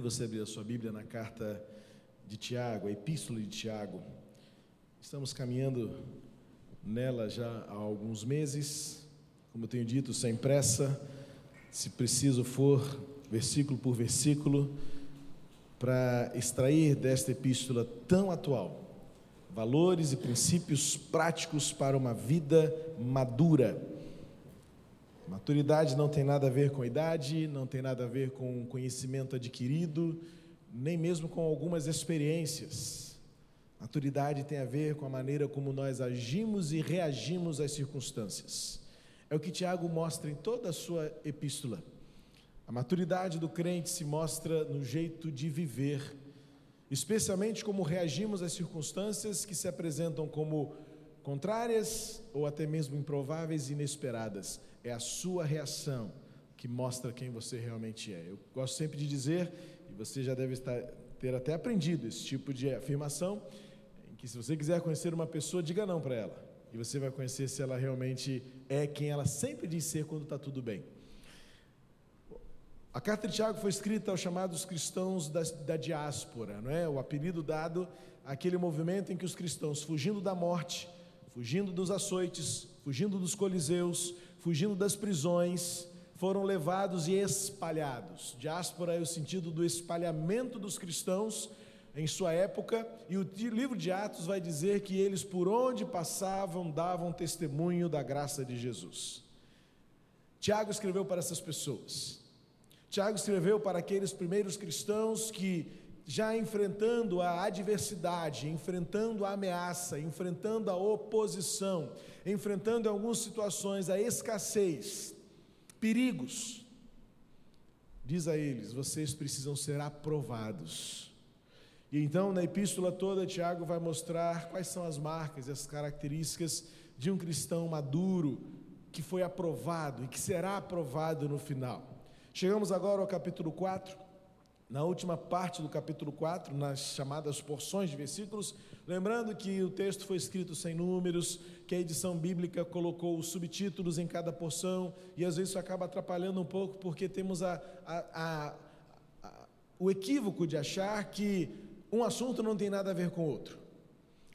Convido você a abrir a sua Bíblia na carta de Tiago, a epístola de Tiago. Estamos caminhando nela já há alguns meses, como eu tenho dito, sem pressa, se preciso for, versículo por versículo, para extrair desta epístola tão atual valores e princípios práticos para uma vida madura. Maturidade não tem nada a ver com idade, não tem nada a ver com conhecimento adquirido, nem mesmo com algumas experiências. Maturidade tem a ver com a maneira como nós agimos e reagimos às circunstâncias. É o que Tiago mostra em toda a sua epístola. A maturidade do crente se mostra no jeito de viver, especialmente como reagimos às circunstâncias que se apresentam como contrárias ou até mesmo improváveis e inesperadas. É a sua reação que mostra quem você realmente é. Eu gosto sempre de dizer, e você já deve estar, ter até aprendido esse tipo de afirmação, que se você quiser conhecer uma pessoa, diga não para ela. E você vai conhecer se ela realmente é quem ela sempre diz ser quando está tudo bem. A carta de Tiago foi escrita aos chamados cristãos da, da diáspora, não é? O apelido dado àquele movimento em que os cristãos, fugindo da morte, fugindo dos açoites, fugindo dos coliseus, fugindo das prisões, foram levados e espalhados. Diáspora é o sentido do espalhamento dos cristãos em sua época, e o livro de Atos vai dizer que eles, por onde passavam, davam testemunho da graça de Jesus. Tiago escreveu para essas pessoas. Tiago escreveu para aqueles primeiros cristãos que, já enfrentando a adversidade, enfrentando a ameaça, enfrentando a oposição, enfrentando em algumas situações a escassez, perigos, diz a eles: vocês precisam ser aprovados. E então, na epístola toda, Tiago vai mostrar quais são as marcas e as características de um cristão maduro que foi aprovado e que será aprovado no final. Chegamos agora ao capítulo 4, na última parte do capítulo 4, nas chamadas porções de versículos, lembrando que o texto foi escrito sem números, que a edição bíblica colocou os subtítulos em cada porção, e às vezes isso acaba atrapalhando um pouco, porque temos a, a, a, o equívoco de achar que um assunto não tem nada a ver com outro.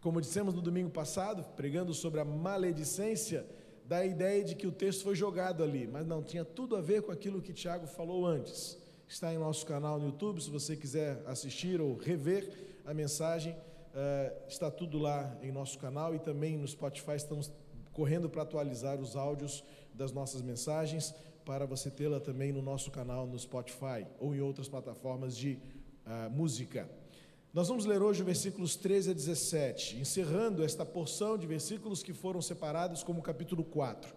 Como dissemos no domingo passado, pregando sobre a maledicência, da ideia de que o texto foi jogado ali, mas não, tinha tudo a ver com aquilo que Tiago falou antes. Está em nosso canal no YouTube, se você quiser assistir ou rever a mensagem, uh, está tudo lá em nosso canal e também no Spotify estamos correndo para atualizar os áudios das nossas mensagens para você tê-la também no nosso canal no Spotify ou em outras plataformas de uh, música. Nós vamos ler hoje versículos 13 a 17, encerrando esta porção de versículos que foram separados como capítulo 4.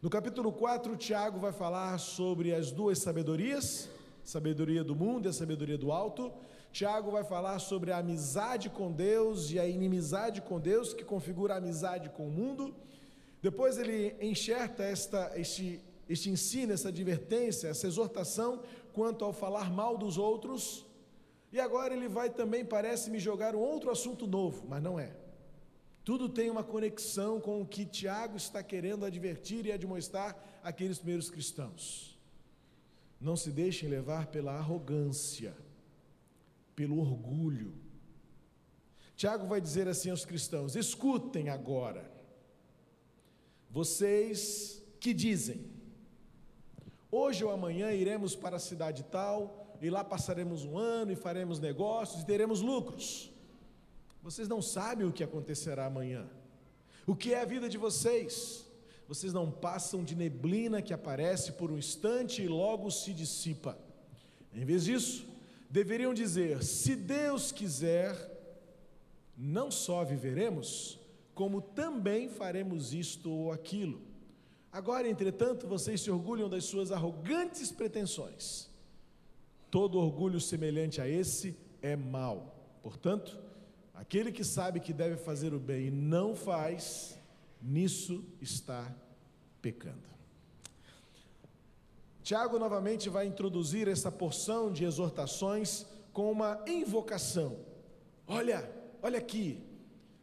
No capítulo 4, Tiago vai falar sobre as duas sabedorias, sabedoria do mundo e a sabedoria do alto. Tiago vai falar sobre a amizade com Deus e a inimizade com Deus, que configura a amizade com o mundo. Depois ele enxerta esta, este, este ensino, essa advertência, essa exortação quanto ao falar mal dos outros e agora ele vai também, parece me jogar um outro assunto novo, mas não é. Tudo tem uma conexão com o que Tiago está querendo advertir e admoestar aqueles primeiros cristãos. Não se deixem levar pela arrogância, pelo orgulho. Tiago vai dizer assim aos cristãos: escutem agora, vocês que dizem, hoje ou amanhã iremos para a cidade tal, e lá passaremos um ano e faremos negócios e teremos lucros. Vocês não sabem o que acontecerá amanhã. O que é a vida de vocês? Vocês não passam de neblina que aparece por um instante e logo se dissipa. Em vez disso, deveriam dizer: se Deus quiser, não só viveremos, como também faremos isto ou aquilo. Agora, entretanto, vocês se orgulham das suas arrogantes pretensões. Todo orgulho semelhante a esse é mal. Portanto, aquele que sabe que deve fazer o bem e não faz, nisso está pecando. Tiago novamente vai introduzir essa porção de exortações com uma invocação. Olha, olha aqui,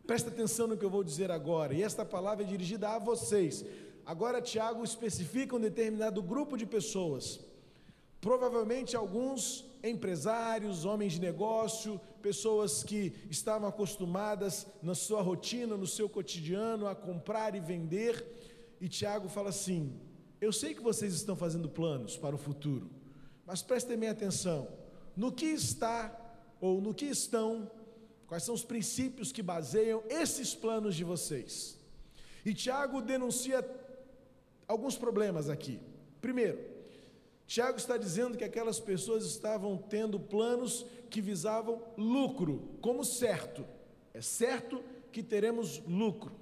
presta atenção no que eu vou dizer agora, e esta palavra é dirigida a vocês. Agora, Tiago especifica um determinado grupo de pessoas Provavelmente alguns empresários, homens de negócio, pessoas que estavam acostumadas na sua rotina, no seu cotidiano, a comprar e vender. E Tiago fala assim: Eu sei que vocês estão fazendo planos para o futuro, mas prestem bem atenção no que está ou no que estão, quais são os princípios que baseiam esses planos de vocês. E Tiago denuncia alguns problemas aqui. Primeiro, Tiago está dizendo que aquelas pessoas estavam tendo planos que visavam lucro, como certo. É certo que teremos lucro.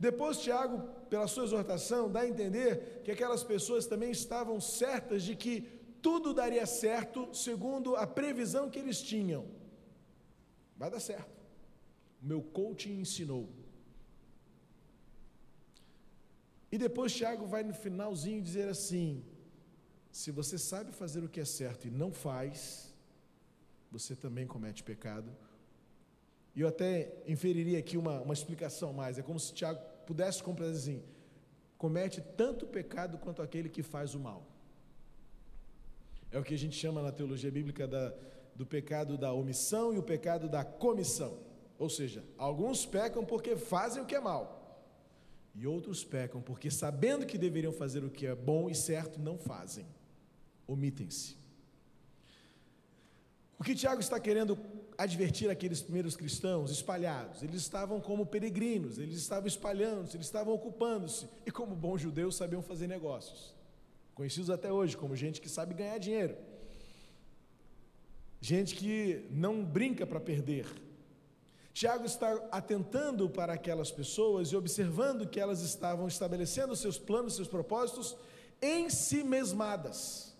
Depois, Tiago, pela sua exortação, dá a entender que aquelas pessoas também estavam certas de que tudo daria certo segundo a previsão que eles tinham. Vai dar certo. O meu coaching ensinou. E depois Tiago vai no finalzinho dizer assim: se você sabe fazer o que é certo e não faz, você também comete pecado. E eu até inferiria aqui uma, uma explicação mais. É como se Tiago pudesse compreender assim: comete tanto pecado quanto aquele que faz o mal. É o que a gente chama na teologia bíblica da, do pecado da omissão e o pecado da comissão. Ou seja, alguns pecam porque fazem o que é mal, e outros pecam porque, sabendo que deveriam fazer o que é bom e certo, não fazem omitem-se. O que Tiago está querendo advertir aqueles primeiros cristãos espalhados? Eles estavam como peregrinos, eles estavam espalhando-se, eles estavam ocupando-se, e como bons judeus sabiam fazer negócios, conhecidos até hoje como gente que sabe ganhar dinheiro, gente que não brinca para perder. Tiago está atentando para aquelas pessoas e observando que elas estavam estabelecendo seus planos, seus propósitos em si mesmadas.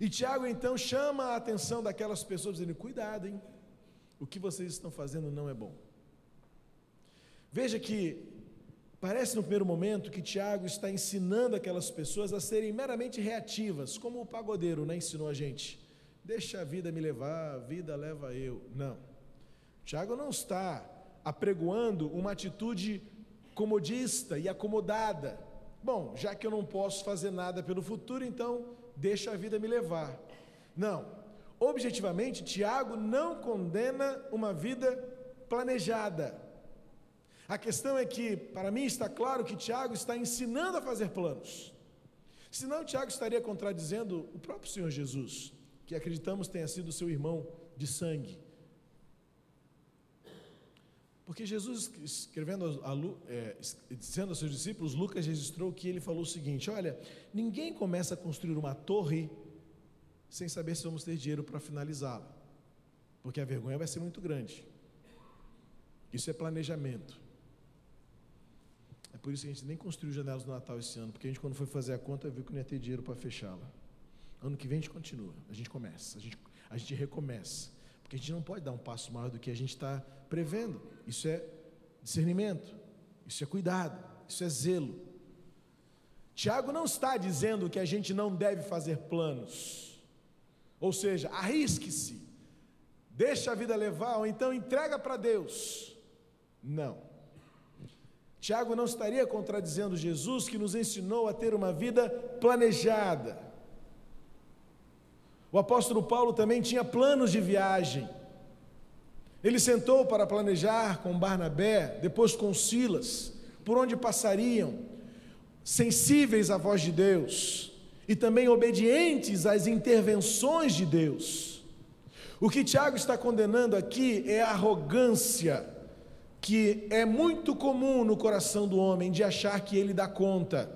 E Tiago então chama a atenção daquelas pessoas, dizendo: cuidado, hein? O que vocês estão fazendo não é bom. Veja que parece no primeiro momento que Tiago está ensinando aquelas pessoas a serem meramente reativas, como o pagodeiro né, ensinou a gente. Deixa a vida me levar, a vida leva eu. Não. Tiago não está apregoando uma atitude comodista e acomodada. Bom, já que eu não posso fazer nada pelo futuro, então deixa a vida me levar. Não. Objetivamente, Tiago não condena uma vida planejada. A questão é que, para mim, está claro que Tiago está ensinando a fazer planos. Senão, Tiago estaria contradizendo o próprio Senhor Jesus, que acreditamos tenha sido seu irmão de sangue. Porque Jesus, escrevendo, a, é, dizendo aos seus discípulos, Lucas registrou que ele falou o seguinte: Olha, ninguém começa a construir uma torre sem saber se vamos ter dinheiro para finalizá-la, porque a vergonha vai ser muito grande. Isso é planejamento. É por isso que a gente nem construiu janelas do Natal esse ano, porque a gente, quando foi fazer a conta, viu que não ia ter dinheiro para fechá-la. Ano que vem a gente continua, a gente começa, a gente, a gente recomeça. Porque a gente não pode dar um passo maior do que a gente está prevendo. Isso é discernimento, isso é cuidado, isso é zelo. Tiago não está dizendo que a gente não deve fazer planos. Ou seja, arrisque-se, deixa a vida levar, ou então entrega para Deus. Não. Tiago não estaria contradizendo Jesus que nos ensinou a ter uma vida planejada o apóstolo Paulo também tinha planos de viagem. Ele sentou para planejar com Barnabé, depois com Silas, por onde passariam, sensíveis à voz de Deus e também obedientes às intervenções de Deus. O que Tiago está condenando aqui é a arrogância que é muito comum no coração do homem de achar que ele dá conta,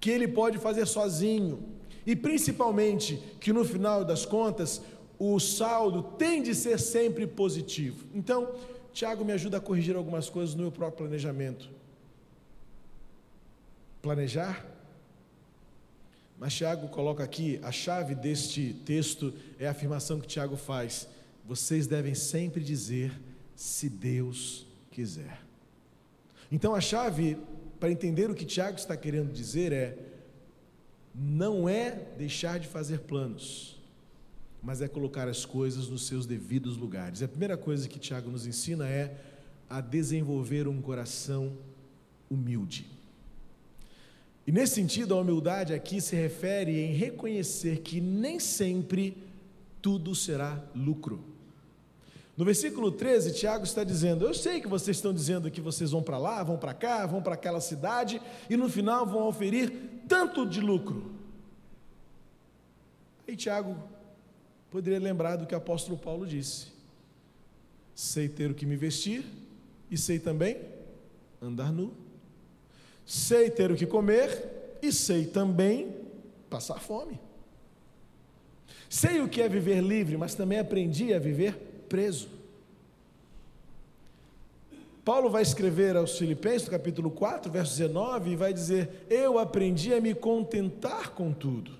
que ele pode fazer sozinho e principalmente que no final das contas o saldo tem de ser sempre positivo. Então, Tiago me ajuda a corrigir algumas coisas no meu próprio planejamento. Planejar? Mas Tiago coloca aqui, a chave deste texto é a afirmação que Tiago faz: vocês devem sempre dizer, se Deus quiser. Então, a chave para entender o que Tiago está querendo dizer é: não é deixar de fazer planos, mas é colocar as coisas nos seus devidos lugares. A primeira coisa que Tiago nos ensina é a desenvolver um coração humilde. E nesse sentido, a humildade aqui se refere em reconhecer que nem sempre tudo será lucro. No versículo 13, Tiago está dizendo: Eu sei que vocês estão dizendo que vocês vão para lá, vão para cá, vão para aquela cidade e no final vão oferir tanto de lucro. Aí Tiago poderia lembrar do que o apóstolo Paulo disse: Sei ter o que me vestir e sei também andar nu. Sei ter o que comer e sei também passar fome. Sei o que é viver livre, mas também aprendi a viver preso. Paulo vai escrever aos Filipenses, capítulo 4, verso 19, e vai dizer: Eu aprendi a me contentar com tudo.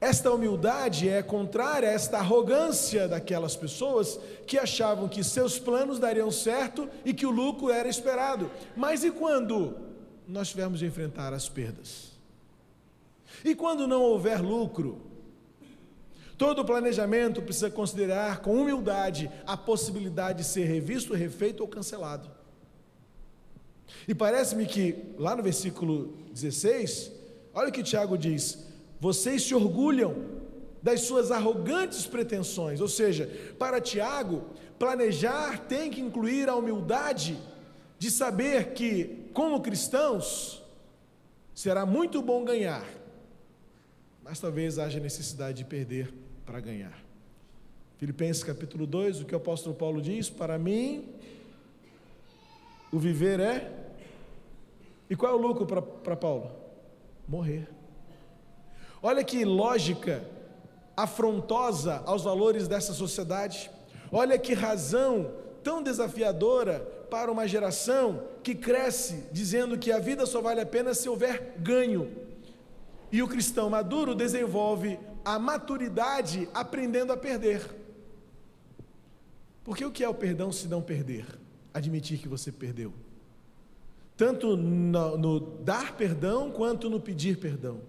Esta humildade é contrária a esta arrogância daquelas pessoas que achavam que seus planos dariam certo e que o lucro era esperado. Mas e quando nós tivermos de enfrentar as perdas? E quando não houver lucro? Todo planejamento precisa considerar com humildade a possibilidade de ser revisto, refeito ou cancelado. E parece-me que, lá no versículo 16, olha o que Tiago diz: vocês se orgulham das suas arrogantes pretensões. Ou seja, para Tiago, planejar tem que incluir a humildade de saber que, como cristãos, será muito bom ganhar, mas talvez haja necessidade de perder para ganhar. Filipenses capítulo 2, o que o apóstolo Paulo diz: Para mim, o viver é. E qual é o lucro para Paulo? Morrer. Olha que lógica afrontosa aos valores dessa sociedade. Olha que razão tão desafiadora para uma geração que cresce dizendo que a vida só vale a pena se houver ganho. E o cristão maduro desenvolve a maturidade aprendendo a perder. Porque o que é o perdão se não perder? Admitir que você perdeu. Tanto no, no dar perdão quanto no pedir perdão.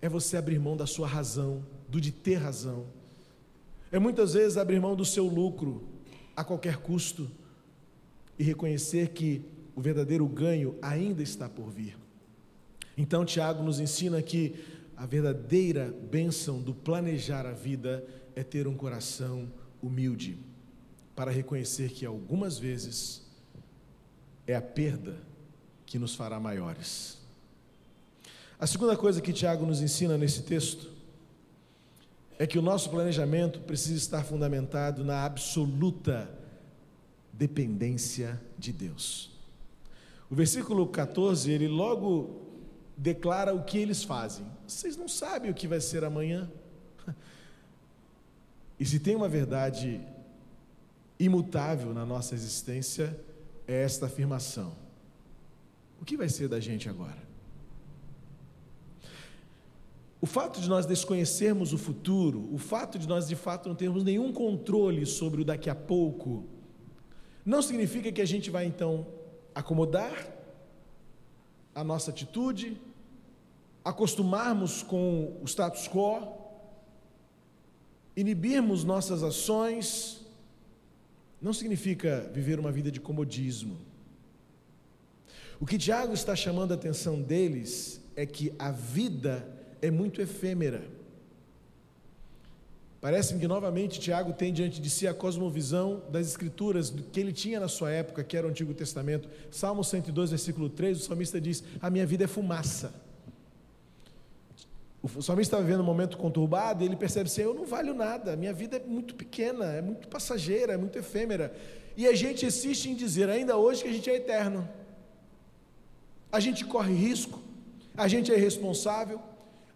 É você abrir mão da sua razão, do de ter razão. É muitas vezes abrir mão do seu lucro a qualquer custo e reconhecer que o verdadeiro ganho ainda está por vir. Então, Tiago nos ensina que a verdadeira bênção do planejar a vida é ter um coração humilde, para reconhecer que algumas vezes é a perda que nos fará maiores. A segunda coisa que Tiago nos ensina nesse texto é que o nosso planejamento precisa estar fundamentado na absoluta dependência de Deus. O versículo 14, ele logo declara o que eles fazem. Vocês não sabem o que vai ser amanhã. E se tem uma verdade imutável na nossa existência, é esta afirmação: o que vai ser da gente agora? O fato de nós desconhecermos o futuro, o fato de nós de fato não termos nenhum controle sobre o daqui a pouco, não significa que a gente vai então acomodar a nossa atitude, acostumarmos com o status quo, inibirmos nossas ações, não significa viver uma vida de comodismo. O que Tiago está chamando a atenção deles é que a vida é muito efêmera. Parece-me que novamente Tiago tem diante de si a cosmovisão das Escrituras que ele tinha na sua época, que era o Antigo Testamento. Salmo 102, versículo 3, o salmista diz: A minha vida é fumaça. O salmista está vivendo um momento conturbado e ele percebe assim: Eu não valho nada, minha vida é muito pequena, é muito passageira, é muito efêmera. E a gente insiste em dizer, ainda hoje, que a gente é eterno. A gente corre risco, a gente é irresponsável,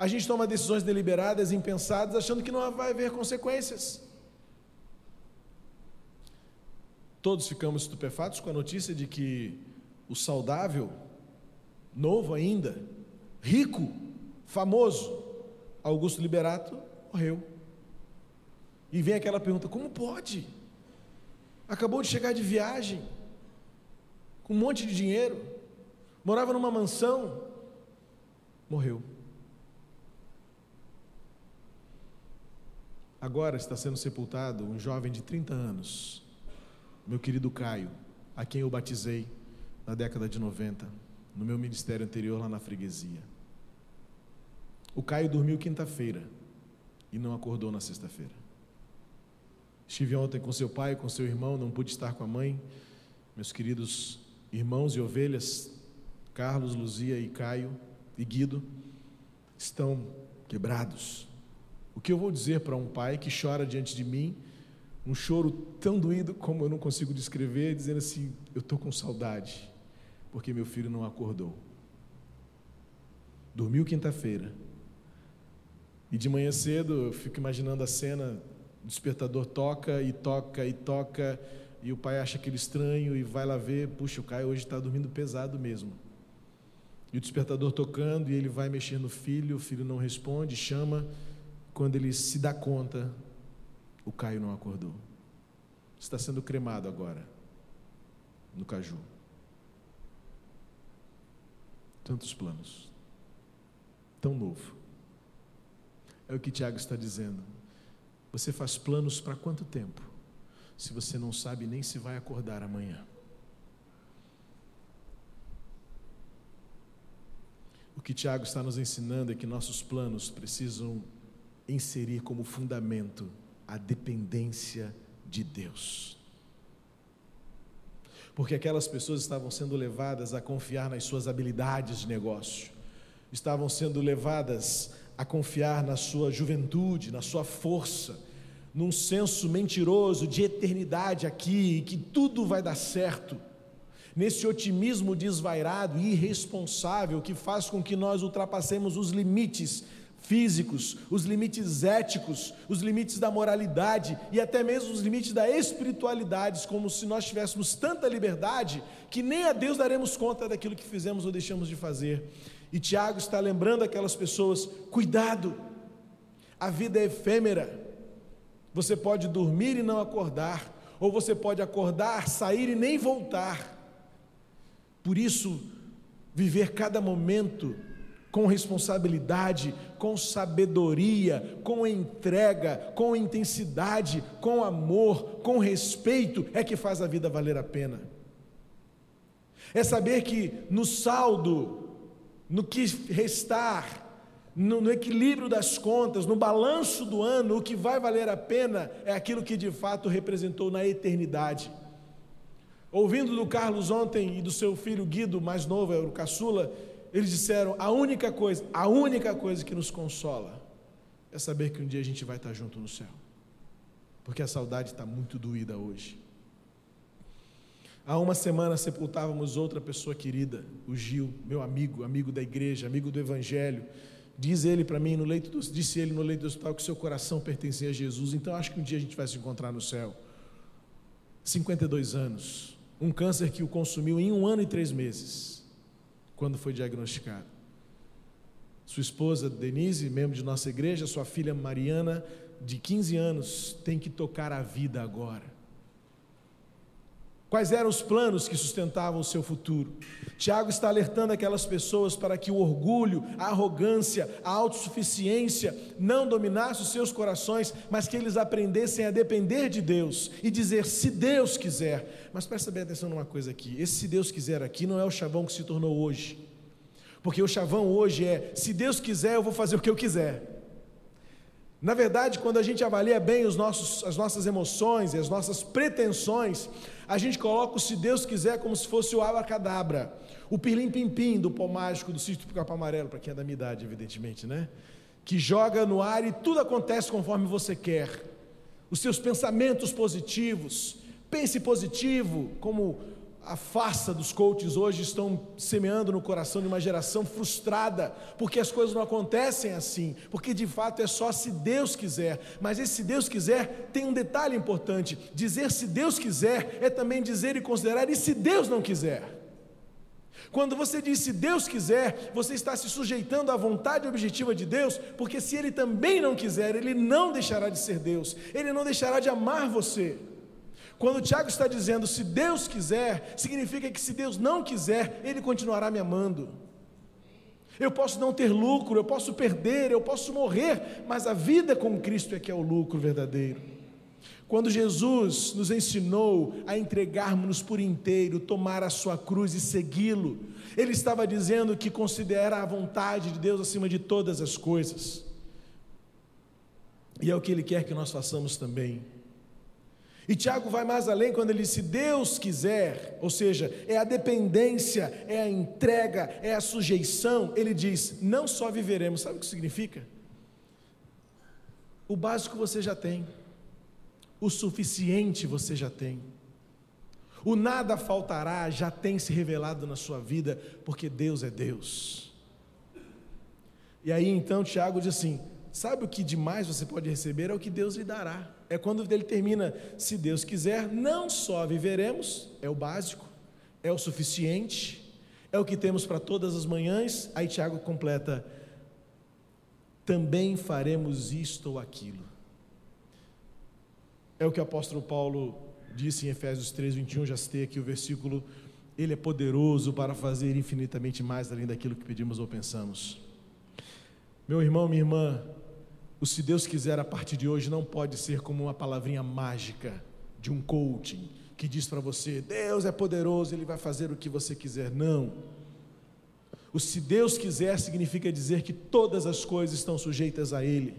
a gente toma decisões deliberadas, impensadas, achando que não vai haver consequências. Todos ficamos estupefatos com a notícia de que o saudável, novo ainda, rico, famoso, Augusto Liberato, morreu. E vem aquela pergunta: como pode? Acabou de chegar de viagem, com um monte de dinheiro, morava numa mansão, morreu. Agora está sendo sepultado um jovem de 30 anos, meu querido Caio, a quem eu batizei na década de 90, no meu ministério anterior lá na freguesia. O Caio dormiu quinta-feira e não acordou na sexta-feira. Estive ontem com seu pai, com seu irmão, não pude estar com a mãe. Meus queridos irmãos e ovelhas, Carlos, Luzia e Caio e Guido, estão quebrados. O que eu vou dizer para um pai que chora diante de mim, um choro tão doído como eu não consigo descrever, dizendo assim: Eu estou com saudade, porque meu filho não acordou. Dormiu quinta-feira, e de manhã cedo eu fico imaginando a cena: o despertador toca e toca e toca, e o pai acha aquele estranho e vai lá ver, puxa, o Caio hoje está dormindo pesado mesmo. E o despertador tocando, e ele vai mexer no filho, o filho não responde, chama. Quando ele se dá conta, o Caio não acordou. Está sendo cremado agora, no caju. Tantos planos, tão novo. É o que Tiago está dizendo. Você faz planos para quanto tempo? Se você não sabe nem se vai acordar amanhã. O que Tiago está nos ensinando é que nossos planos precisam inserir como fundamento a dependência de Deus. Porque aquelas pessoas estavam sendo levadas a confiar nas suas habilidades de negócio, estavam sendo levadas a confiar na sua juventude, na sua força, num senso mentiroso de eternidade aqui, que tudo vai dar certo, nesse otimismo desvairado e irresponsável que faz com que nós ultrapassemos os limites físicos, os limites éticos, os limites da moralidade e até mesmo os limites da espiritualidade, como se nós tivéssemos tanta liberdade que nem a Deus daremos conta daquilo que fizemos ou deixamos de fazer. E Tiago está lembrando aquelas pessoas: cuidado, a vida é efêmera. Você pode dormir e não acordar, ou você pode acordar, sair e nem voltar. Por isso, viver cada momento com responsabilidade, com sabedoria, com entrega, com intensidade, com amor, com respeito, é que faz a vida valer a pena. É saber que no saldo, no que restar, no, no, equilíbrio das contas, no balanço do ano, o que vai valer a pena é aquilo que de fato representou na eternidade. Ouvindo do Carlos ontem e do seu filho Guido, mais novo, é o caçula, eles disseram: a única coisa, a única coisa que nos consola é saber que um dia a gente vai estar junto no céu, porque a saudade está muito doída hoje. Há uma semana sepultávamos outra pessoa querida, o Gil, meu amigo, amigo da igreja, amigo do Evangelho. Diz ele para mim no leito do, disse ele no leito do hospital que seu coração pertencia a Jesus. Então acho que um dia a gente vai se encontrar no céu. 52 anos, um câncer que o consumiu em um ano e três meses quando foi diagnosticado. Sua esposa Denise, membro de nossa igreja, sua filha Mariana, de 15 anos, tem que tocar a vida agora. Quais eram os planos que sustentavam o seu futuro? Tiago está alertando aquelas pessoas para que o orgulho, a arrogância, a autossuficiência não dominasse os seus corações, mas que eles aprendessem a depender de Deus e dizer se Deus quiser. Mas presta bem atenção numa coisa aqui: esse se Deus quiser aqui não é o chavão que se tornou hoje, porque o chavão hoje é se Deus quiser, eu vou fazer o que eu quiser. Na verdade, quando a gente avalia bem os nossos, as nossas emoções e as nossas pretensões, a gente coloca o se Deus quiser como se fosse o abacadabra, o pirlim-pim-pim do pó mágico do sítio do capão amarelo, para quem é da minha idade, evidentemente, né? Que joga no ar e tudo acontece conforme você quer. Os seus pensamentos positivos, pense positivo, como a farsa dos coaches hoje estão semeando no coração de uma geração frustrada, porque as coisas não acontecem assim, porque de fato é só se Deus quiser. Mas esse se Deus quiser tem um detalhe importante: dizer se Deus quiser é também dizer e considerar e se Deus não quiser. Quando você diz se Deus quiser, você está se sujeitando à vontade objetiva de Deus, porque se Ele também não quiser, Ele não deixará de ser Deus, Ele não deixará de amar você. Quando Tiago está dizendo se Deus quiser, significa que se Deus não quiser, Ele continuará me amando. Eu posso não ter lucro, eu posso perder, eu posso morrer, mas a vida com Cristo é que é o lucro verdadeiro. Quando Jesus nos ensinou a entregarmos-nos por inteiro, tomar a sua cruz e segui-lo, ele estava dizendo que considera a vontade de Deus acima de todas as coisas. E é o que ele quer que nós façamos também. E Tiago vai mais além quando ele diz: se Deus quiser, ou seja, é a dependência, é a entrega, é a sujeição, ele diz: não só viveremos, sabe o que significa? O básico você já tem, o suficiente você já tem, o nada faltará já tem se revelado na sua vida, porque Deus é Deus. E aí então Tiago diz assim: sabe o que demais você pode receber? É o que Deus lhe dará é quando ele termina, se Deus quiser, não só viveremos, é o básico, é o suficiente, é o que temos para todas as manhãs. Aí Tiago completa: também faremos isto ou aquilo. É o que o apóstolo Paulo disse em Efésios 3, 21, já citei aqui o versículo. Ele é poderoso para fazer infinitamente mais além daquilo que pedimos ou pensamos. Meu irmão, minha irmã, o se Deus quiser a partir de hoje não pode ser como uma palavrinha mágica de um coaching que diz para você: Deus é poderoso, Ele vai fazer o que você quiser. Não. O se Deus quiser significa dizer que todas as coisas estão sujeitas a Ele.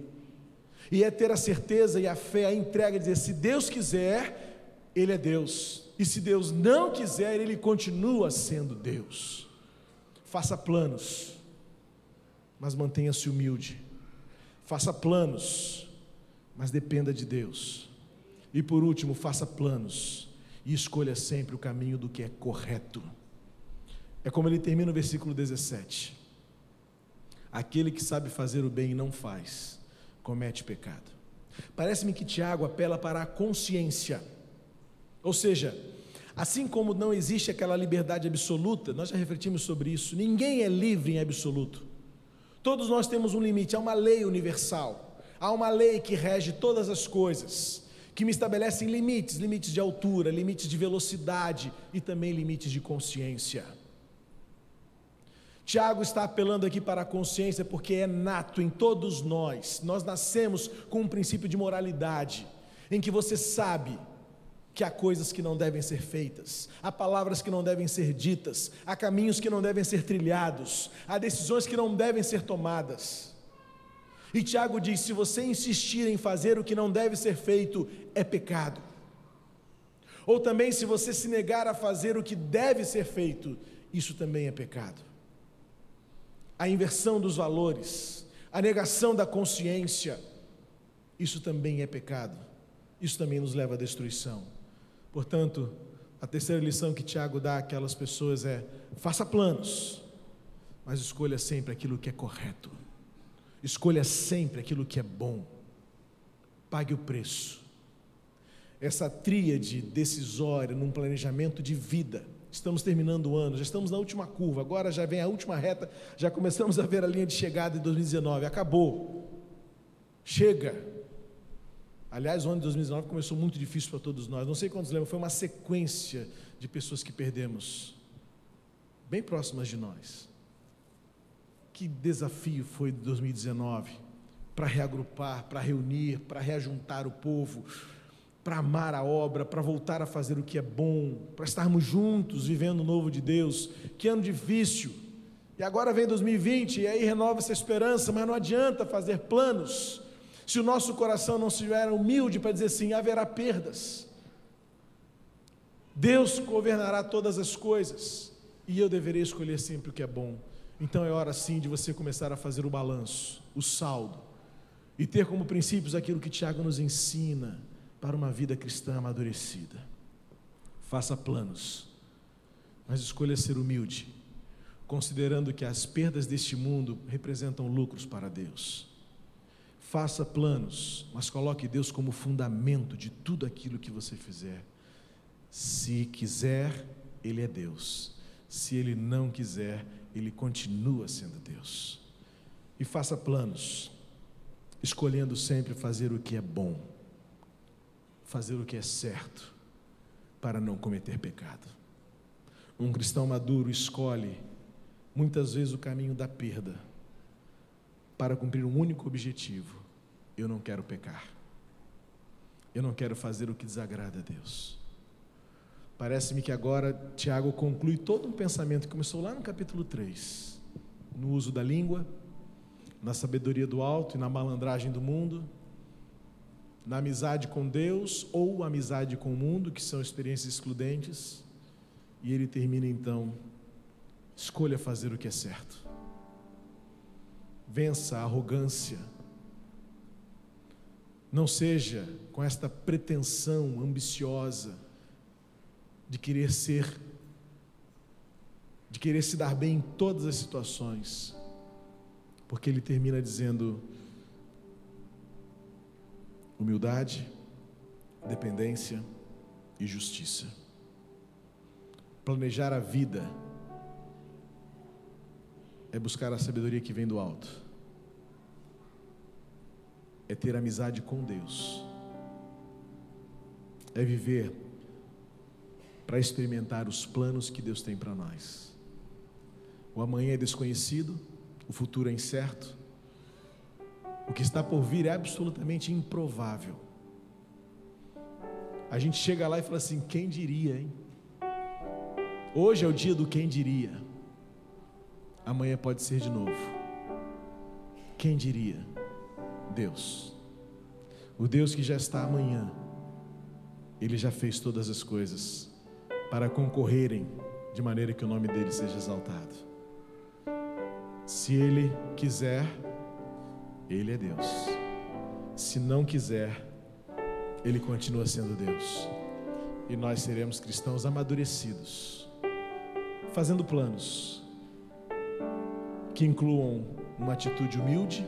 E é ter a certeza e a fé, a entrega, dizer: se Deus quiser, Ele é Deus. E se Deus não quiser, Ele continua sendo Deus. Faça planos, mas mantenha-se humilde Faça planos, mas dependa de Deus. E por último, faça planos e escolha sempre o caminho do que é correto. É como ele termina o versículo 17: Aquele que sabe fazer o bem e não faz, comete pecado. Parece-me que Tiago apela para a consciência, ou seja, assim como não existe aquela liberdade absoluta, nós já refletimos sobre isso, ninguém é livre em absoluto. Todos nós temos um limite, há uma lei universal, há uma lei que rege todas as coisas, que me estabelecem limites, limites de altura, limites de velocidade e também limites de consciência. Tiago está apelando aqui para a consciência porque é nato em todos nós. Nós nascemos com um princípio de moralidade, em que você sabe que há coisas que não devem ser feitas, há palavras que não devem ser ditas, há caminhos que não devem ser trilhados, há decisões que não devem ser tomadas. E Tiago diz: se você insistir em fazer o que não deve ser feito, é pecado. Ou também, se você se negar a fazer o que deve ser feito, isso também é pecado. A inversão dos valores, a negação da consciência, isso também é pecado. Isso também nos leva à destruição. Portanto, a terceira lição que Tiago dá àquelas pessoas é: faça planos, mas escolha sempre aquilo que é correto, escolha sempre aquilo que é bom, pague o preço. Essa tríade decisória num planejamento de vida. Estamos terminando o ano, já estamos na última curva, agora já vem a última reta, já começamos a ver a linha de chegada em 2019. Acabou. Chega, Aliás, o ano de 2019 começou muito difícil para todos nós. Não sei quantos lembram, foi uma sequência de pessoas que perdemos, bem próximas de nós. Que desafio foi de 2019 para reagrupar, para reunir, para reajuntar o povo, para amar a obra, para voltar a fazer o que é bom, para estarmos juntos vivendo o novo de Deus. Que ano difícil! E agora vem 2020 e aí renova essa esperança, mas não adianta fazer planos se o nosso coração não estiver humilde para dizer assim, haverá perdas. Deus governará todas as coisas e eu deverei escolher sempre o que é bom. Então é hora sim de você começar a fazer o balanço, o saldo e ter como princípios aquilo que Tiago nos ensina para uma vida cristã amadurecida. Faça planos, mas escolha ser humilde, considerando que as perdas deste mundo representam lucros para Deus. Faça planos, mas coloque Deus como fundamento de tudo aquilo que você fizer. Se quiser, Ele é Deus. Se Ele não quiser, Ele continua sendo Deus. E faça planos, escolhendo sempre fazer o que é bom, fazer o que é certo, para não cometer pecado. Um cristão maduro escolhe muitas vezes o caminho da perda para cumprir um único objetivo: eu não quero pecar. Eu não quero fazer o que desagrada a Deus. Parece-me que agora Tiago conclui todo um pensamento que começou lá no capítulo 3, no uso da língua, na sabedoria do alto e na malandragem do mundo, na amizade com Deus ou amizade com o mundo, que são experiências excludentes, e ele termina então: escolha fazer o que é certo. Vença a arrogância. Não seja com esta pretensão ambiciosa de querer ser, de querer se dar bem em todas as situações, porque ele termina dizendo: humildade, dependência e justiça. Planejar a vida é buscar a sabedoria que vem do alto, é ter amizade com Deus, é viver para experimentar os planos que Deus tem para nós. O amanhã é desconhecido, o futuro é incerto, o que está por vir é absolutamente improvável. A gente chega lá e fala assim: quem diria, hein? Hoje é o dia do quem diria, amanhã pode ser de novo. Quem diria? Deus. O Deus que já está amanhã, Ele já fez todas as coisas para concorrerem de maneira que o nome dele seja exaltado. Se ele quiser, ele é Deus. Se não quiser, ele continua sendo Deus. E nós seremos cristãos amadurecidos, fazendo planos que incluam uma atitude humilde,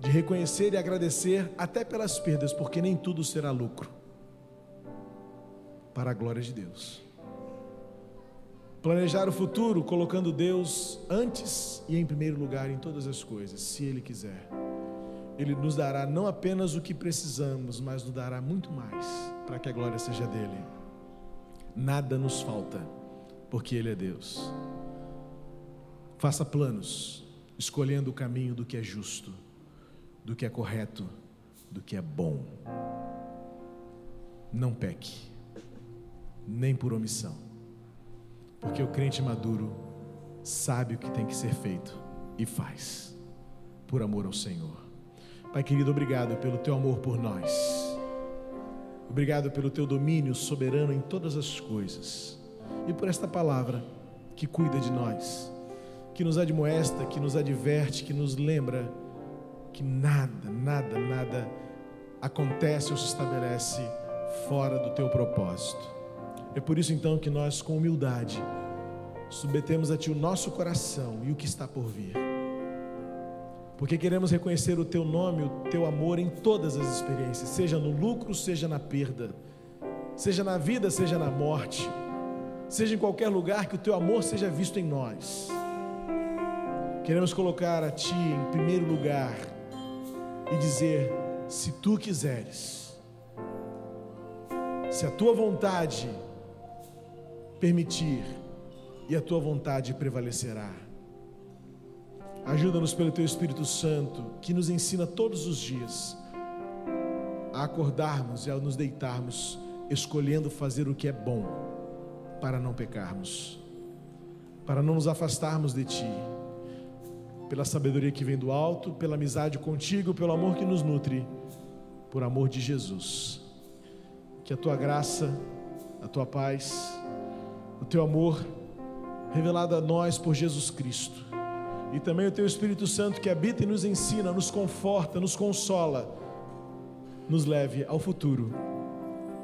de reconhecer e agradecer até pelas perdas, porque nem tudo será lucro para a glória de Deus. Planejar o futuro colocando Deus antes e em primeiro lugar em todas as coisas, se Ele quiser. Ele nos dará não apenas o que precisamos, mas nos dará muito mais para que a glória seja dele. Nada nos falta, porque Ele é Deus. Faça planos, escolhendo o caminho do que é justo, do que é correto, do que é bom. Não peque nem por omissão. Porque o crente maduro sabe o que tem que ser feito e faz, por amor ao Senhor. Pai querido, obrigado pelo teu amor por nós. Obrigado pelo teu domínio soberano em todas as coisas. E por esta palavra que cuida de nós, que nos admoesta, que nos adverte, que nos lembra que nada, nada, nada acontece ou se estabelece fora do teu propósito. É por isso então que nós, com humildade, submetemos a Ti o nosso coração e o que está por vir. Porque queremos reconhecer o Teu nome, o Teu amor em todas as experiências, seja no lucro, seja na perda, seja na vida, seja na morte, seja em qualquer lugar que o Teu amor seja visto em nós. Queremos colocar a Ti em primeiro lugar e dizer: se Tu quiseres, se a Tua vontade permitir, e a tua vontade prevalecerá. Ajuda-nos pelo teu Espírito Santo, que nos ensina todos os dias a acordarmos e a nos deitarmos, escolhendo fazer o que é bom, para não pecarmos, para não nos afastarmos de Ti, pela sabedoria que vem do alto, pela amizade contigo, pelo amor que nos nutre, por amor de Jesus. Que a Tua graça, a Tua paz, o teu amor revelado a nós por Jesus Cristo. E também o teu Espírito Santo que habita e nos ensina, nos conforta, nos consola, nos leve ao futuro,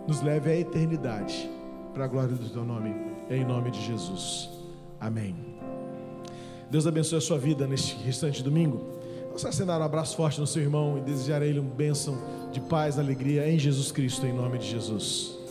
nos leve à eternidade, para a glória do teu nome, em nome de Jesus. Amém. Deus abençoe a sua vida neste restante domingo. Vamos assinar um abraço forte no seu irmão e desejar a ele uma bênção de paz, alegria em Jesus Cristo, em nome de Jesus.